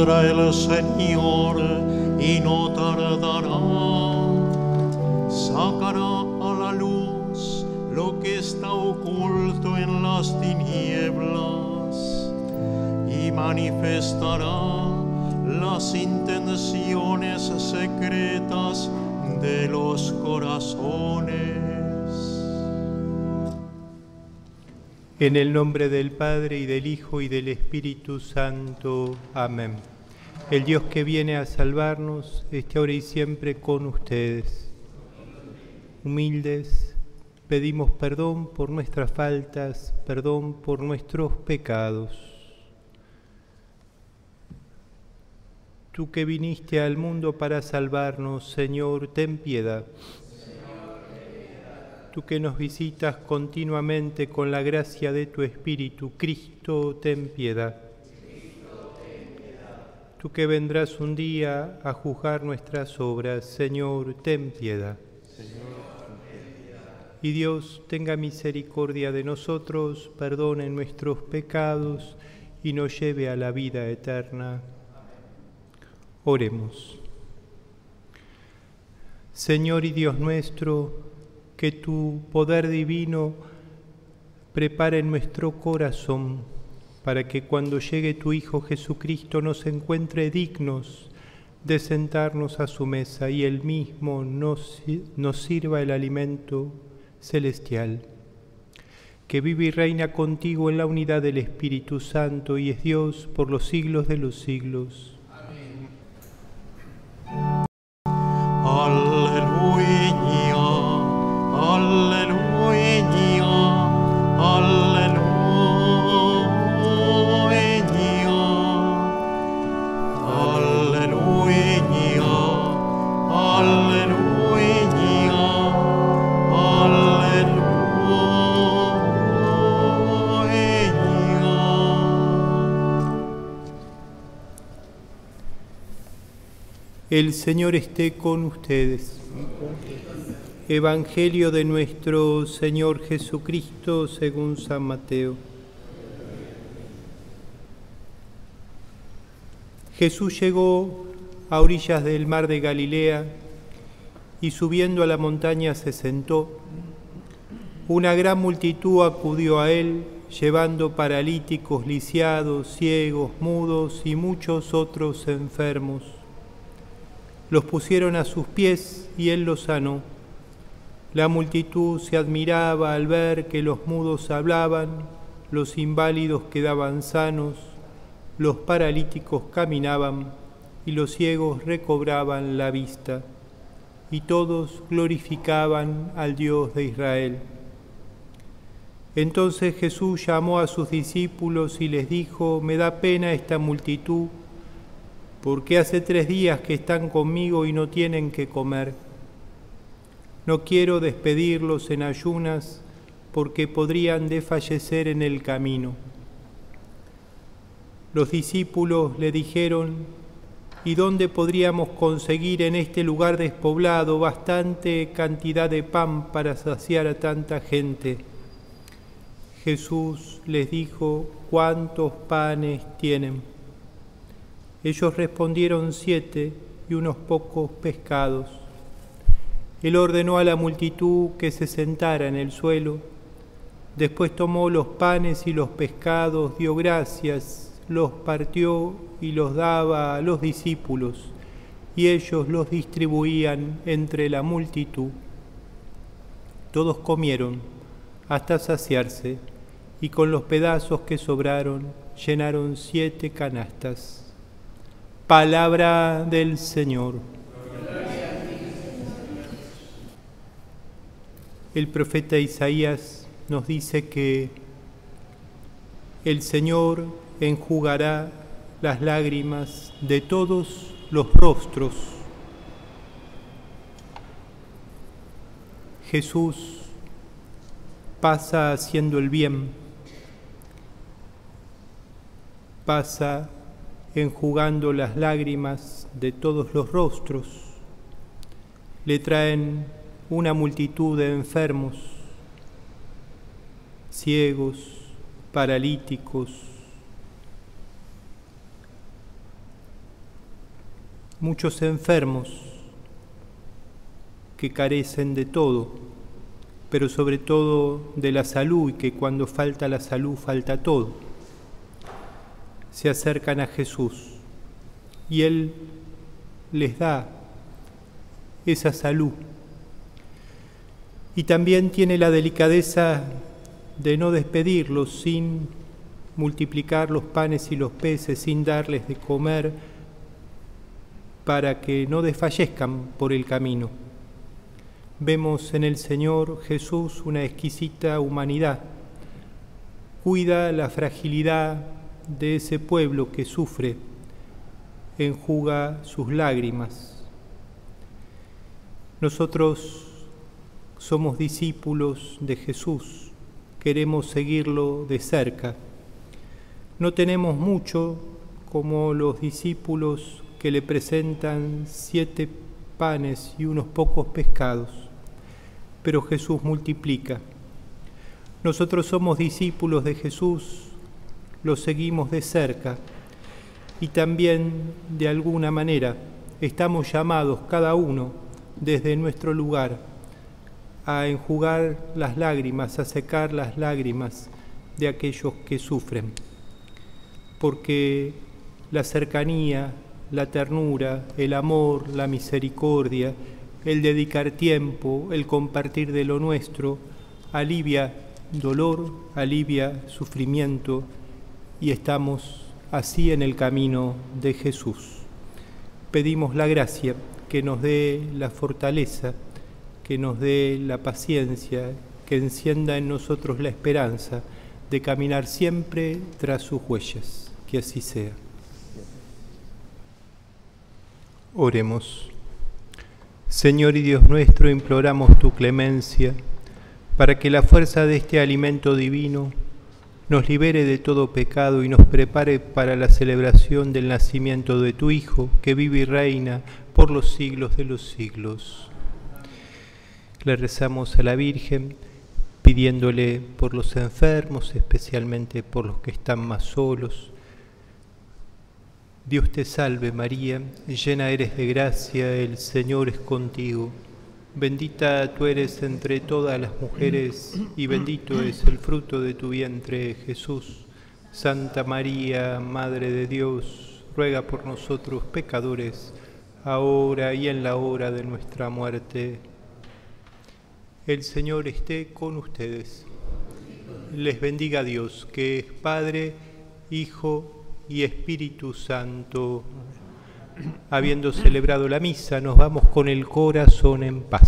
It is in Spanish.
vendrá el Señor y no tardará. Sacará a la luz lo que está oculto en las tinieblas y manifestará las intenciones secretas de los corazones. En el nombre del Padre y del Hijo y del Espíritu Santo. Amén. El Dios que viene a salvarnos esté ahora y siempre con ustedes. Humildes, pedimos perdón por nuestras faltas, perdón por nuestros pecados. Tú que viniste al mundo para salvarnos, Señor, ten piedad tú que nos visitas continuamente con la gracia de tu Espíritu, Cristo, ten piedad. Tú que vendrás un día a juzgar nuestras obras, Señor, ten piedad. Y Dios tenga misericordia de nosotros, perdone nuestros pecados y nos lleve a la vida eterna. Oremos. Señor y Dios nuestro, que tu poder divino prepare nuestro corazón para que cuando llegue tu Hijo Jesucristo nos encuentre dignos de sentarnos a su mesa y él mismo nos, nos sirva el alimento celestial, que vive y reina contigo en la unidad del Espíritu Santo y es Dios por los siglos de los siglos. El Señor esté con ustedes. Evangelio de nuestro Señor Jesucristo según San Mateo. Jesús llegó a orillas del mar de Galilea y subiendo a la montaña se sentó. Una gran multitud acudió a él, llevando paralíticos, lisiados, ciegos, mudos y muchos otros enfermos los pusieron a sus pies y él los sanó. La multitud se admiraba al ver que los mudos hablaban, los inválidos quedaban sanos, los paralíticos caminaban y los ciegos recobraban la vista. Y todos glorificaban al Dios de Israel. Entonces Jesús llamó a sus discípulos y les dijo, me da pena esta multitud porque hace tres días que están conmigo y no tienen que comer. No quiero despedirlos en ayunas porque podrían desfallecer en el camino. Los discípulos le dijeron, ¿y dónde podríamos conseguir en este lugar despoblado bastante cantidad de pan para saciar a tanta gente? Jesús les dijo, ¿cuántos panes tienen? Ellos respondieron siete y unos pocos pescados. Él ordenó a la multitud que se sentara en el suelo. Después tomó los panes y los pescados, dio gracias, los partió y los daba a los discípulos, y ellos los distribuían entre la multitud. Todos comieron hasta saciarse, y con los pedazos que sobraron llenaron siete canastas. Palabra del Señor. El profeta Isaías nos dice que el Señor enjugará las lágrimas de todos los rostros. Jesús pasa haciendo el bien, pasa enjugando las lágrimas de todos los rostros. Le traen una multitud de enfermos, ciegos, paralíticos, muchos enfermos que carecen de todo, pero sobre todo de la salud y que cuando falta la salud falta todo. Se acercan a Jesús y Él les da esa salud. Y también tiene la delicadeza de no despedirlos sin multiplicar los panes y los peces, sin darles de comer, para que no desfallezcan por el camino. Vemos en el Señor Jesús una exquisita humanidad. Cuida la fragilidad de ese pueblo que sufre, enjuga sus lágrimas. Nosotros somos discípulos de Jesús, queremos seguirlo de cerca. No tenemos mucho como los discípulos que le presentan siete panes y unos pocos pescados, pero Jesús multiplica. Nosotros somos discípulos de Jesús, lo seguimos de cerca. Y también de alguna manera estamos llamados cada uno desde nuestro lugar a enjugar las lágrimas, a secar las lágrimas de aquellos que sufren, porque la cercanía, la ternura, el amor, la misericordia, el dedicar tiempo, el compartir de lo nuestro, alivia dolor, alivia sufrimiento y estamos así en el camino de Jesús. Pedimos la gracia que nos dé la fortaleza, que nos dé la paciencia, que encienda en nosotros la esperanza de caminar siempre tras sus huellas. Que así sea. Oremos. Señor y Dios nuestro, imploramos tu clemencia para que la fuerza de este alimento divino nos libere de todo pecado y nos prepare para la celebración del nacimiento de tu Hijo, que vive y reina por los siglos de los siglos. Le rezamos a la Virgen pidiéndole por los enfermos, especialmente por los que están más solos, Dios te salve María, llena eres de gracia, el Señor es contigo. Bendita tú eres entre todas las mujeres y bendito es el fruto de tu vientre Jesús. Santa María, Madre de Dios, ruega por nosotros pecadores, ahora y en la hora de nuestra muerte. El Señor esté con ustedes. Les bendiga Dios, que es Padre, Hijo y Espíritu Santo. Habiendo celebrado la misa, nos vamos con el corazón en paz.